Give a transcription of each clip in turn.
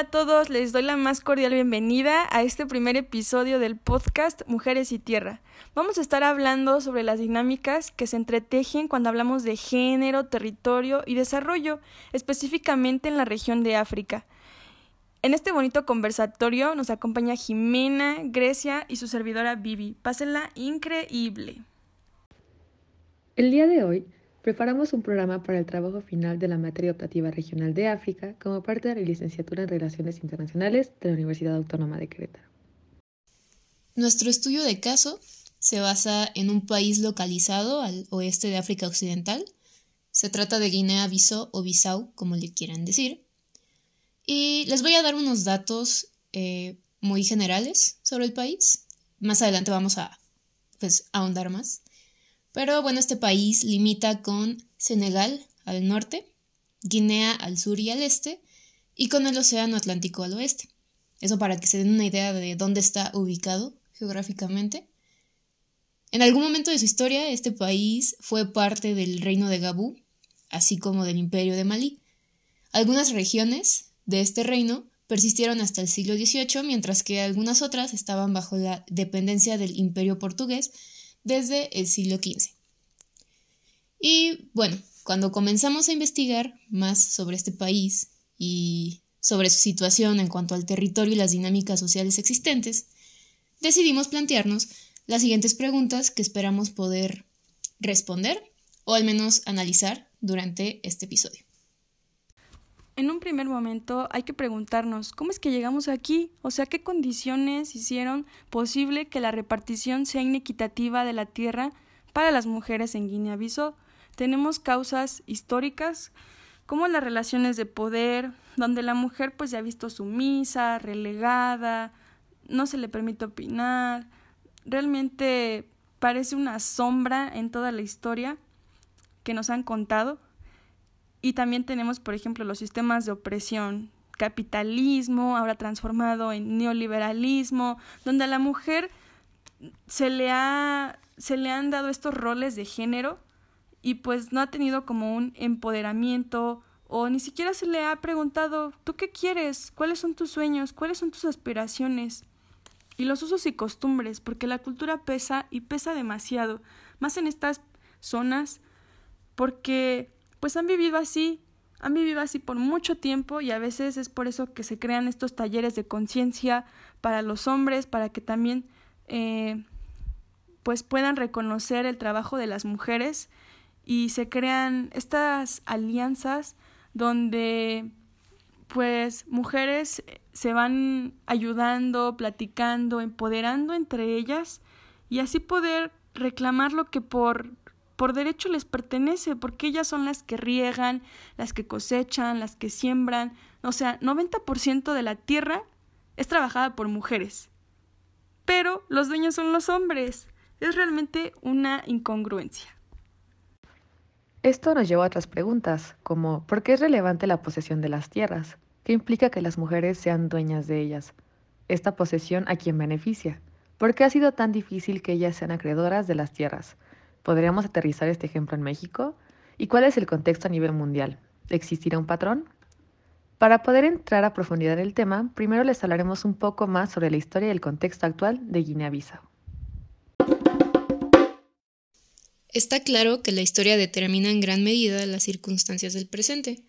Hola a todos, les doy la más cordial bienvenida a este primer episodio del podcast Mujeres y Tierra. Vamos a estar hablando sobre las dinámicas que se entretejen cuando hablamos de género, territorio y desarrollo, específicamente en la región de África. En este bonito conversatorio nos acompaña Jimena, Grecia y su servidora Vivi. Pásenla increíble. El día de hoy Preparamos un programa para el trabajo final de la materia optativa regional de África como parte de la licenciatura en Relaciones Internacionales de la Universidad Autónoma de Querétaro. Nuestro estudio de caso se basa en un país localizado al oeste de África Occidental. Se trata de Guinea-Bissau o Bissau, como le quieran decir. Y les voy a dar unos datos eh, muy generales sobre el país. Más adelante vamos a pues, ahondar más. Pero bueno, este país limita con Senegal al norte, Guinea al sur y al este, y con el Océano Atlántico al oeste. Eso para que se den una idea de dónde está ubicado geográficamente. En algún momento de su historia, este país fue parte del reino de Gabú, así como del imperio de Malí. Algunas regiones de este reino persistieron hasta el siglo XVIII, mientras que algunas otras estaban bajo la dependencia del imperio portugués desde el siglo XV. Y bueno, cuando comenzamos a investigar más sobre este país y sobre su situación en cuanto al territorio y las dinámicas sociales existentes, decidimos plantearnos las siguientes preguntas que esperamos poder responder o al menos analizar durante este episodio. En un primer momento hay que preguntarnos cómo es que llegamos aquí, o sea, qué condiciones hicieron posible que la repartición sea inequitativa de la tierra para las mujeres en Guinea-Bissau. Tenemos causas históricas como las relaciones de poder, donde la mujer pues se ha visto sumisa, relegada, no se le permite opinar, realmente parece una sombra en toda la historia que nos han contado y también tenemos, por ejemplo, los sistemas de opresión, capitalismo, ahora transformado en neoliberalismo, donde a la mujer se le, ha, se le han dado estos roles de género y pues no ha tenido como un empoderamiento o ni siquiera se le ha preguntado, ¿tú qué quieres? ¿Cuáles son tus sueños? ¿Cuáles son tus aspiraciones? Y los usos y costumbres, porque la cultura pesa y pesa demasiado, más en estas zonas, porque pues han vivido así, han vivido así por mucho tiempo y a veces es por eso que se crean estos talleres de conciencia para los hombres, para que también eh, pues puedan reconocer el trabajo de las mujeres y se crean estas alianzas donde pues mujeres se van ayudando, platicando, empoderando entre ellas y así poder reclamar lo que por por derecho les pertenece, porque ellas son las que riegan, las que cosechan, las que siembran. O sea, 90% de la tierra es trabajada por mujeres. Pero los dueños son los hombres. Es realmente una incongruencia. Esto nos lleva a otras preguntas, como ¿por qué es relevante la posesión de las tierras? ¿Qué implica que las mujeres sean dueñas de ellas? ¿Esta posesión a quién beneficia? ¿Por qué ha sido tan difícil que ellas sean acreedoras de las tierras? ¿Podríamos aterrizar este ejemplo en México? ¿Y cuál es el contexto a nivel mundial? ¿Existirá un patrón? Para poder entrar a profundidad en el tema, primero les hablaremos un poco más sobre la historia y el contexto actual de Guinea-Bissau. Está claro que la historia determina en gran medida las circunstancias del presente,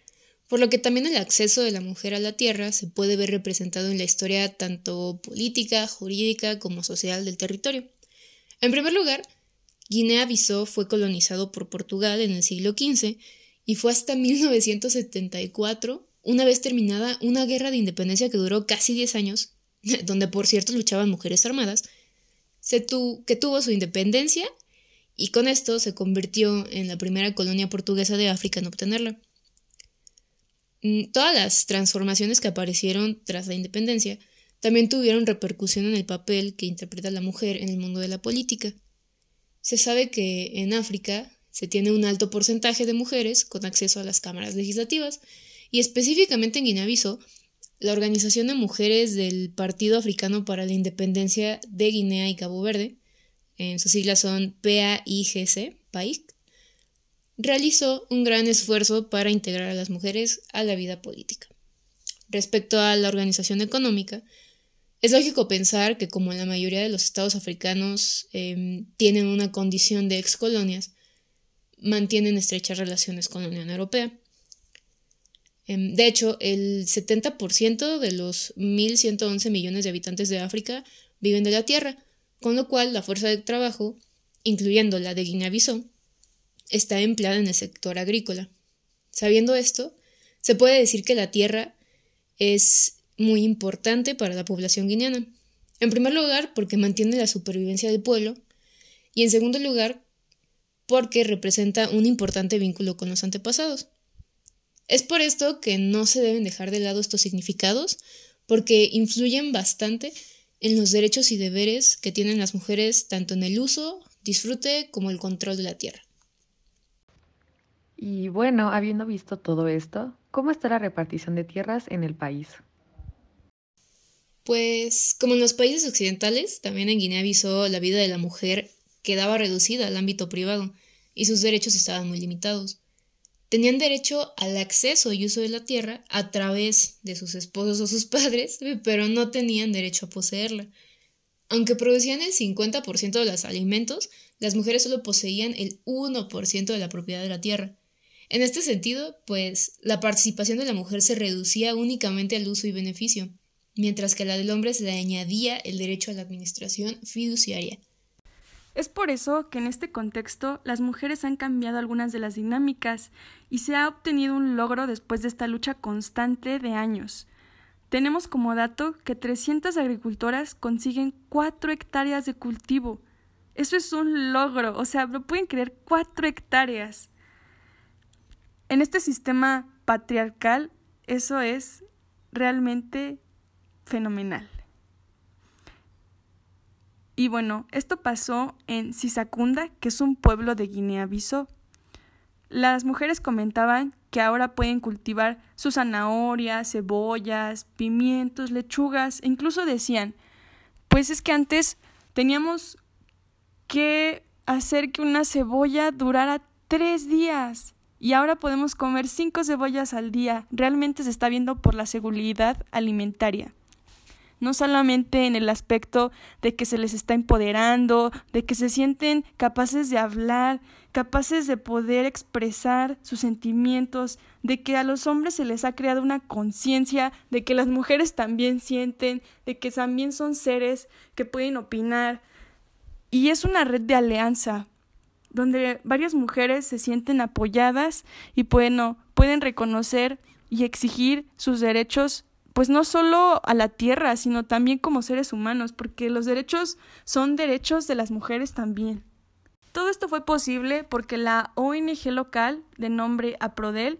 por lo que también el acceso de la mujer a la tierra se puede ver representado en la historia tanto política, jurídica como social del territorio. En primer lugar, Guinea-Bissau fue colonizado por Portugal en el siglo XV y fue hasta 1974, una vez terminada una guerra de independencia que duró casi 10 años, donde por cierto luchaban mujeres armadas, que tuvo su independencia y con esto se convirtió en la primera colonia portuguesa de África en obtenerla. Mm, todas las transformaciones que aparecieron tras la independencia también tuvieron repercusión en el papel que interpreta la mujer en el mundo de la política. Se sabe que en África se tiene un alto porcentaje de mujeres con acceso a las cámaras legislativas y específicamente en Guinea-Bissau, la Organización de Mujeres del Partido Africano para la Independencia de Guinea y Cabo Verde, en sus siglas son PAIGC, PAIC, realizó un gran esfuerzo para integrar a las mujeres a la vida política. Respecto a la organización económica, es lógico pensar que como la mayoría de los estados africanos em, tienen una condición de excolonias, mantienen estrechas relaciones con la Unión Europea. Em, de hecho, el 70% de los 1.111 millones de habitantes de África viven de la tierra, con lo cual la fuerza de trabajo, incluyendo la de Guinea-Bissau, está empleada en el sector agrícola. Sabiendo esto, se puede decir que la tierra es muy importante para la población guineana. En primer lugar, porque mantiene la supervivencia del pueblo, y en segundo lugar, porque representa un importante vínculo con los antepasados. Es por esto que no se deben dejar de lado estos significados, porque influyen bastante en los derechos y deberes que tienen las mujeres tanto en el uso, disfrute como el control de la tierra. Y bueno, habiendo visto todo esto, ¿cómo está la repartición de tierras en el país? Pues como en los países occidentales, también en Guinea-Bissau la vida de la mujer quedaba reducida al ámbito privado y sus derechos estaban muy limitados. Tenían derecho al acceso y uso de la tierra a través de sus esposos o sus padres, pero no tenían derecho a poseerla. Aunque producían el 50% de los alimentos, las mujeres solo poseían el 1% de la propiedad de la tierra. En este sentido, pues la participación de la mujer se reducía únicamente al uso y beneficio, mientras que a la del hombre se le añadía el derecho a la administración fiduciaria. Es por eso que en este contexto las mujeres han cambiado algunas de las dinámicas y se ha obtenido un logro después de esta lucha constante de años. Tenemos como dato que 300 agricultoras consiguen 4 hectáreas de cultivo. Eso es un logro, o sea, lo pueden creer 4 hectáreas. En este sistema patriarcal, eso es realmente fenomenal. Y bueno, esto pasó en Sisacunda, que es un pueblo de Guinea-Bissau. Las mujeres comentaban que ahora pueden cultivar sus zanahorias, cebollas, pimientos, lechugas, e incluso decían, pues es que antes teníamos que hacer que una cebolla durara tres días y ahora podemos comer cinco cebollas al día. Realmente se está viendo por la seguridad alimentaria no solamente en el aspecto de que se les está empoderando, de que se sienten capaces de hablar, capaces de poder expresar sus sentimientos, de que a los hombres se les ha creado una conciencia, de que las mujeres también sienten, de que también son seres que pueden opinar. Y es una red de alianza donde varias mujeres se sienten apoyadas y pueden reconocer y exigir sus derechos pues no solo a la tierra, sino también como seres humanos, porque los derechos son derechos de las mujeres también. Todo esto fue posible porque la ONG local de nombre APRODEL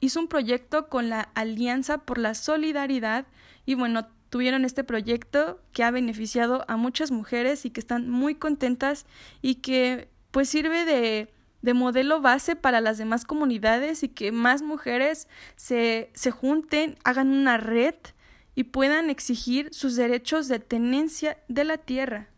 hizo un proyecto con la Alianza por la Solidaridad y bueno, tuvieron este proyecto que ha beneficiado a muchas mujeres y que están muy contentas y que pues sirve de de modelo base para las demás comunidades y que más mujeres se, se junten, hagan una red y puedan exigir sus derechos de tenencia de la tierra.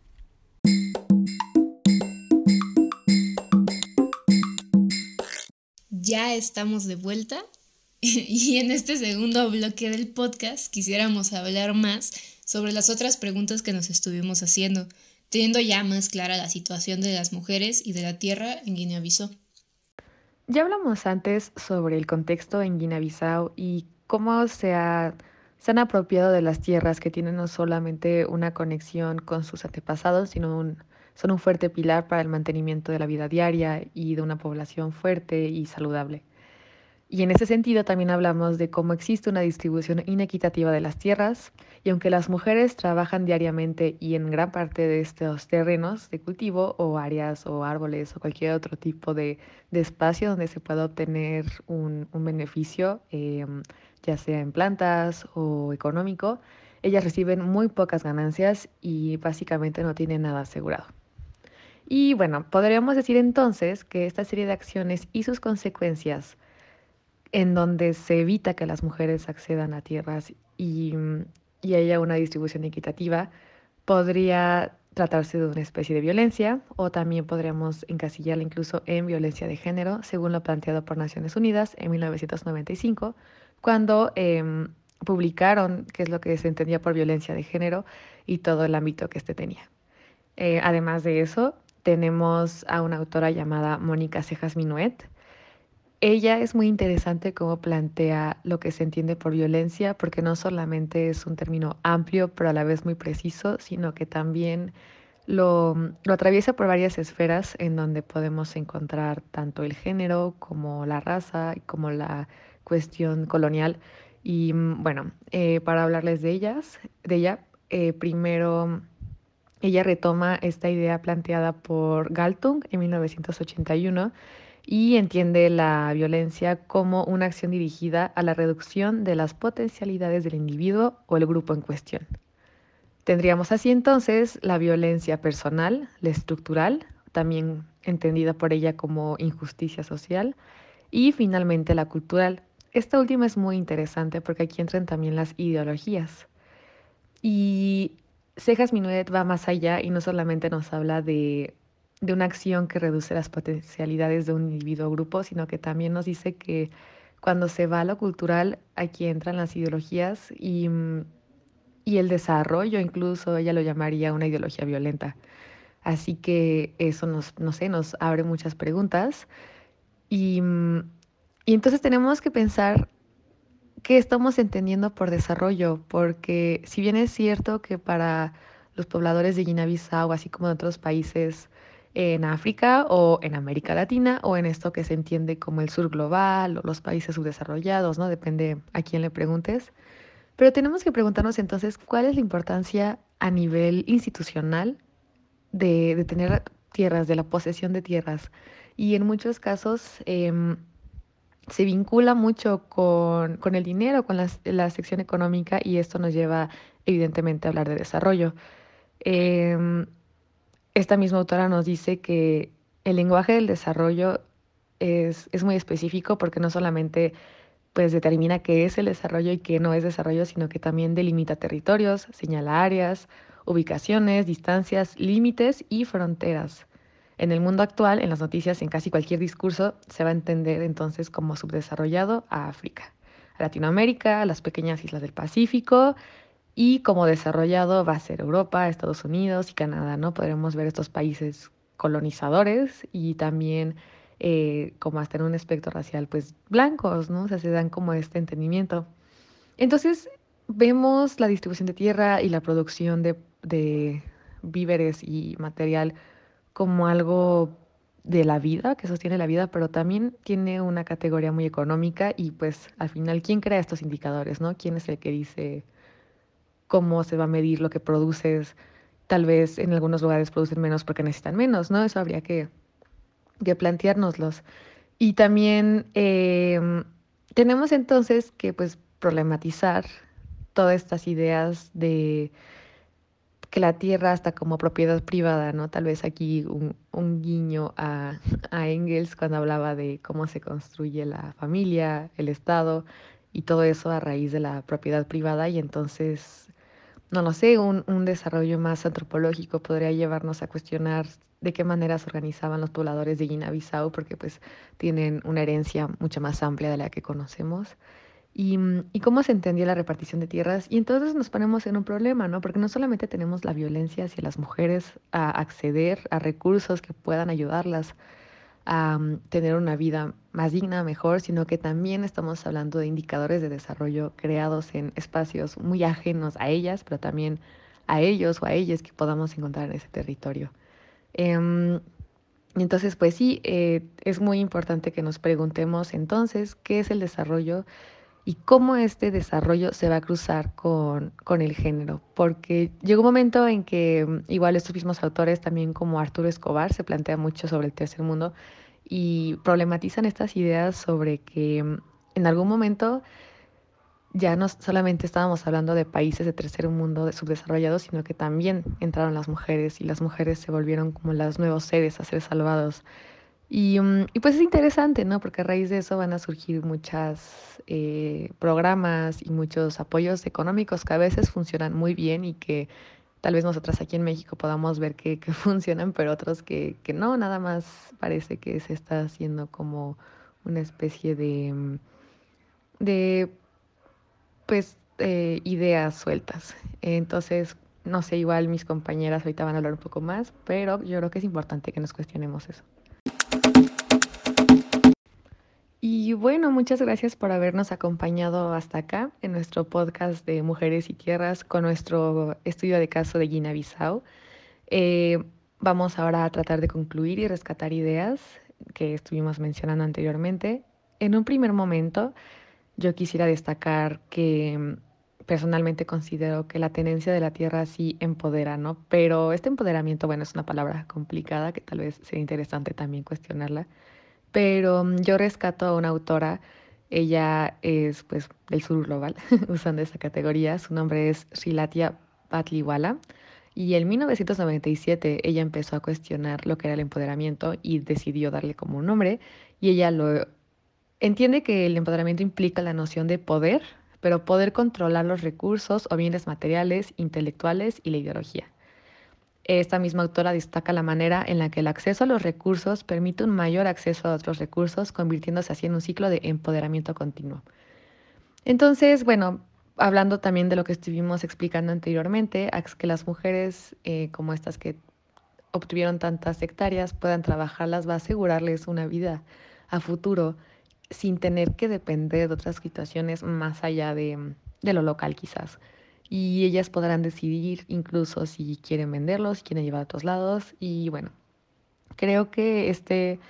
Ya estamos de vuelta y en este segundo bloque del podcast quisiéramos hablar más sobre las otras preguntas que nos estuvimos haciendo teniendo ya más clara la situación de las mujeres y de la tierra en Guinea-Bissau. Ya hablamos antes sobre el contexto en Guinea-Bissau y cómo se, se han apropiado de las tierras que tienen no solamente una conexión con sus antepasados, sino son un fuerte pilar para el mantenimiento de la vida diaria y de una población fuerte y saludable. Y en ese sentido también hablamos de cómo existe una distribución inequitativa de las tierras y aunque las mujeres trabajan diariamente y en gran parte de estos terrenos de cultivo o áreas o árboles o cualquier otro tipo de, espacio donde se pueda obtener un, beneficio, em, ya sea en plantas o económico, ellas reciben muy pocas ganancias y básicamente no tienen nada asegurado. Y bueno, podríamos decir entonces que esta serie de acciones y sus consecuencias en donde se evita que las mujeres accedan a tierras y, haya una distribución equitativa, podría tratarse de una especie de violencia o también podríamos encasillarla incluso en violencia de género, según lo planteado por Naciones Unidas en 1995, cuando em, publicaron qué es lo que se entendía por violencia de género y todo el ámbito que éste tenía. Eh, además de eso, tenemos a una autora llamada Mónica Cejas Minuet. Ella es muy interesante cómo plantea lo que se entiende por violencia, porque no solamente es un término amplio, pero a la vez muy preciso, sino que también lo, atraviesa por varias esferas en donde podemos encontrar tanto el género como la raza y como la cuestión colonial. Y mm, bueno, eh, para hablarles de ellas, de ella, eh, primero ella retoma esta idea planteada por Galtung en 1981 y entiende la violencia como una acción dirigida a la reducción de las potencialidades del individuo o el grupo en cuestión. Tendríamos así entonces la violencia personal, la estructural, también entendida por ella como injusticia social, y finalmente la cultural. Esta última es muy interesante porque aquí entran también las ideologías. Y Cejas Minuet va más allá y no solamente nos habla de, de una acción que reduce las potencialidades de un individuo o grupo, sino que también nos dice que cuando se va a lo cultural, aquí entran las ideologías y, y el desarrollo, incluso ella lo llamaría una ideología violenta. Así que eso nos, no sé, nos abre muchas preguntas. Y, y entonces tenemos que pensar qué estamos entendiendo por desarrollo, porque si bien es cierto que para los pobladores de Guinea-Bissau, así como de otros países en África o en América Latina o en esto que se entiende como el sur global o los países subdesarrollados, ¿no? Depende a quién le preguntes. Pero tenemos que preguntarnos entonces cuál es la importancia a nivel institucional de, de tener tierras, de la posesión de tierras. Y en muchos casos eh, se vincula mucho con, con el dinero, con la, la, sección económica y esto nos lleva evidentemente a hablar de desarrollo. Eh, esta misma autora nos dice que el lenguaje del desarrollo es, es muy específico porque no solamente pues determina qué es el desarrollo y qué no es desarrollo, sino que también delimita territorios, señala áreas, ubicaciones, distancias, límites y fronteras. En el mundo actual, en las noticias, en casi cualquier discurso, se va a entender entonces como subdesarrollado a África, a Latinoamérica, a las pequeñas islas del Pacífico y como desarrollado va a ser Europa, Estados Unidos y Canadá, ¿no? Podremos ver estos países colonizadores y también eh, como hasta en un espectro racial, pues blancos, ¿no? O sea, se dan como este entendimiento. Entonces, vemos la distribución de tierra y la producción de, de víveres y material como algo de la vida, que sostiene la vida, pero también tiene una categoría muy económica y pues al final, ¿quién crea estos indicadores? ¿no? ¿Quién es el que dice cómo se va a medir lo que produces? Tal vez en algunos lugares producen menos porque necesitan menos, ¿no? Eso habría que, que planteárnoslos. Y también eh, tenemos entonces que pues problematizar todas estas ideas de que la tierra está como propiedad privada, ¿no? Tal vez aquí un, un guiño a, a, Engels cuando hablaba de cómo se construye la familia, el Estado y todo eso a raíz de la propiedad privada y entonces, no lo sé, un, un desarrollo más antropológico podría llevarnos a cuestionar de qué manera se organizaban los pobladores de Guinea-Bissau porque pues tienen una herencia mucho más amplia de la que conocemos y, mm, y, cómo se entendía la repartición de tierras. Y entonces nos ponemos en un problema, ¿no? Porque no solamente tenemos la violencia hacia las mujeres a acceder a recursos que puedan ayudarlas a tener una vida más digna, mejor, sino que también estamos hablando de indicadores de desarrollo creados en espacios muy ajenos a ellas, pero también a ellos o a ellas que podamos encontrar en ese territorio. Eh, entonces, pues sí, eh, es muy importante que nos preguntemos entonces qué es el desarrollo y cómo este desarrollo se va a cruzar con, con, el género. Porque llegó un momento en que mm, igual estos mismos autores, también como Arturo Escobar, se plantea mucho sobre el tercer mundo y problematizan estas ideas sobre que mm, en algún momento ya no solamente estábamos hablando de países de tercer mundo de subdesarrollados, sino que también entraron las mujeres y las mujeres se volvieron como los nuevos seres a ser salvados. Y, um, y, pues es interesante, ¿no? Porque a raíz de eso van a surgir muchos eh, programas y muchos apoyos económicos que a veces funcionan muy bien y que tal vez nosotras aquí en México podamos ver que, funcionan, pero otros que, que no, nada más parece que se está haciendo como una especie de, mm, de pues eh, ideas sueltas. Entonces, no sé, igual mis compañeras ahorita van a hablar un poco más, pero yo creo que es importante que nos cuestionemos eso. Y bueno, muchas gracias por habernos acompañado hasta acá en nuestro podcast de Mujeres y Tierras con nuestro estudio de caso de Guinea-Bissau. Eh, vamos ahora a tratar de concluir y rescatar ideas que estuvimos mencionando anteriormente. En un primer momento, yo quisiera destacar que mm, personalmente considero que la tenencia de la tierra sí empodera, ¿no? Pero este empoderamiento, bueno, es una palabra complicada que tal vez sea interesante también cuestionarla pero mm, yo rescato a una autora, ella es pues del sur global, usando esa categoría, su nombre es Shilatia Patliwala. Y en 1997 ella empezó a cuestionar lo que era el empoderamiento y decidió darle como un nombre. Y ella lo entiende que el empoderamiento implica la noción de poder, pero poder controlar los recursos o bienes materiales, intelectuales y la ideología. Esta misma autora destaca la manera en la que el acceso a los recursos permite un mayor acceso a otros recursos, convirtiéndose así en un ciclo de empoderamiento continuo. Entonces, bueno, hablando también de lo que estuvimos explicando anteriormente, que las mujeres eh, como estas que obtuvieron tantas hectáreas puedan trabajarlas va a asegurarles una vida a futuro sin tener que depender de otras situaciones más allá de, de lo local quizás y ellas podrán decidir incluso si quieren venderlos, si quieren llevar a otros lados y bueno, creo que este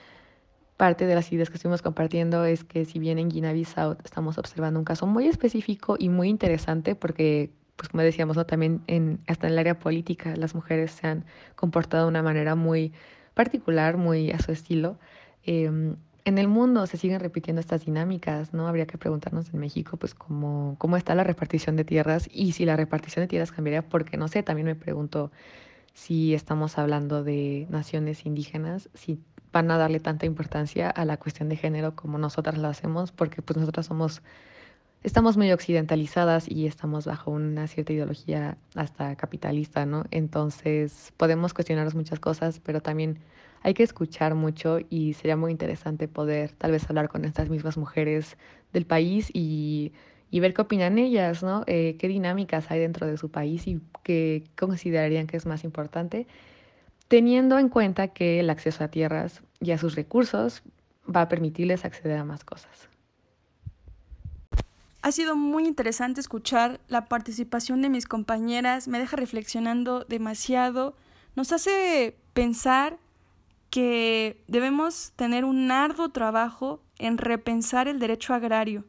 parte de las ideas que estuvimos compartiendo es que si bien en Guinea-Bissau estamos observando un caso muy específico y muy interesante porque pues como decíamos, ¿no? también en, hasta en el área política las mujeres se han comportado de una manera muy particular, muy a su estilo. Eh, en el mundo se siguen repitiendo estas dinámicas, ¿no? Habría que preguntarnos en México, pues, cómo, cómo está la repartición de tierras y si la repartición de tierras cambiaría, porque no sé, también me pregunto si estamos hablando de naciones indígenas, si van a darle tanta importancia a la cuestión de género como nosotras lo hacemos, porque pues nosotras somos, estamos muy occidentalizadas y estamos bajo una cierta ideología hasta capitalista, ¿no? Entonces podemos cuestionarnos muchas cosas, pero también hay que escuchar mucho y sería muy interesante poder tal vez hablar con estas mismas mujeres del país y, ver qué opinan ellas, ¿no? Eh, qué dinámicas hay dentro de su país y qué considerarían que es más importante, teniendo en cuenta que el acceso a tierras y a sus recursos va a permitirles acceder a más cosas. Ha sido muy interesante escuchar la participación de mis compañeras, me deja reflexionando demasiado, nos hace pensar que debemos tener un arduo trabajo en repensar el derecho agrario,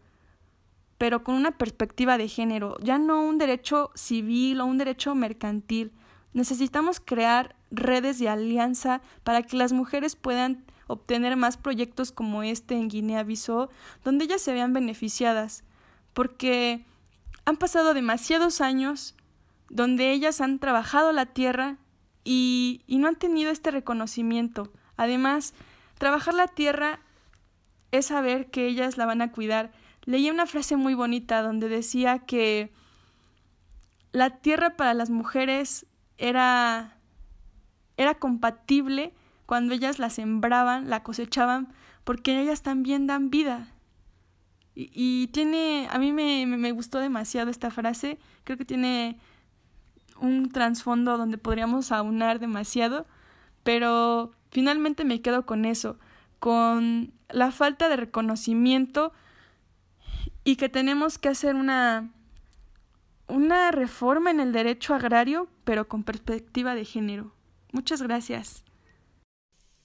pero con una perspectiva de género, ya no un derecho civil o un derecho mercantil. Necesitamos crear redes de alianza para que las mujeres puedan obtener más proyectos como este en Guinea-Bissau, donde ellas se vean beneficiadas, porque han pasado demasiados años donde ellas han trabajado la tierra y, no han tenido este reconocimiento. Además, trabajar la tierra es saber que ellas la van a cuidar. Leí una frase muy bonita donde decía que la tierra para las mujeres era era compatible cuando ellas la sembraban, la cosechaban, porque ellas también dan vida. Y, tiene, a mí me, me, gustó demasiado esta frase, creo que tiene un trasfondo donde podríamos aunar demasiado, pero finalmente me quedo con eso, con la falta de reconocimiento y que tenemos que hacer una una reforma en el derecho agrario, pero con perspectiva de género. Muchas gracias.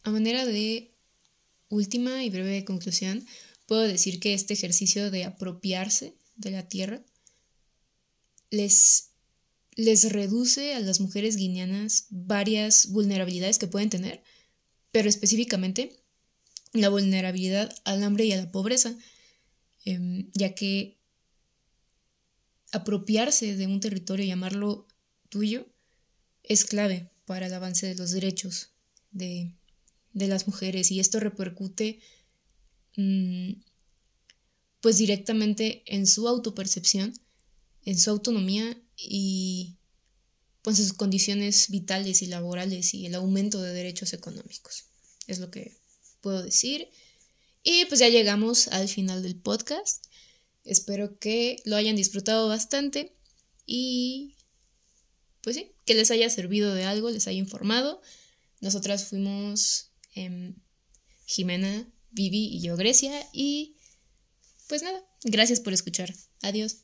A manera de última y breve conclusión, puedo decir que este ejercicio de apropiarse de la tierra les les reduce a las mujeres guineanas varias vulnerabilidades que pueden tener, pero específicamente la vulnerabilidad al hambre y a la pobreza, em, ya que apropiarse de un territorio y llamarlo tuyo es clave para el avance de los derechos de, las mujeres y esto repercute mm, pues directamente en su autopercepción, en su autonomía y pues sus condiciones vitales y laborales y el aumento de derechos económicos. Es lo que puedo decir. Y pues ya llegamos al final del podcast. Espero que lo hayan disfrutado bastante y pues sí, que les haya servido de algo, les haya informado. Nosotras fuimos em, Jimena, Vivi y yo, Grecia. Y pues nada, gracias por escuchar. Adiós.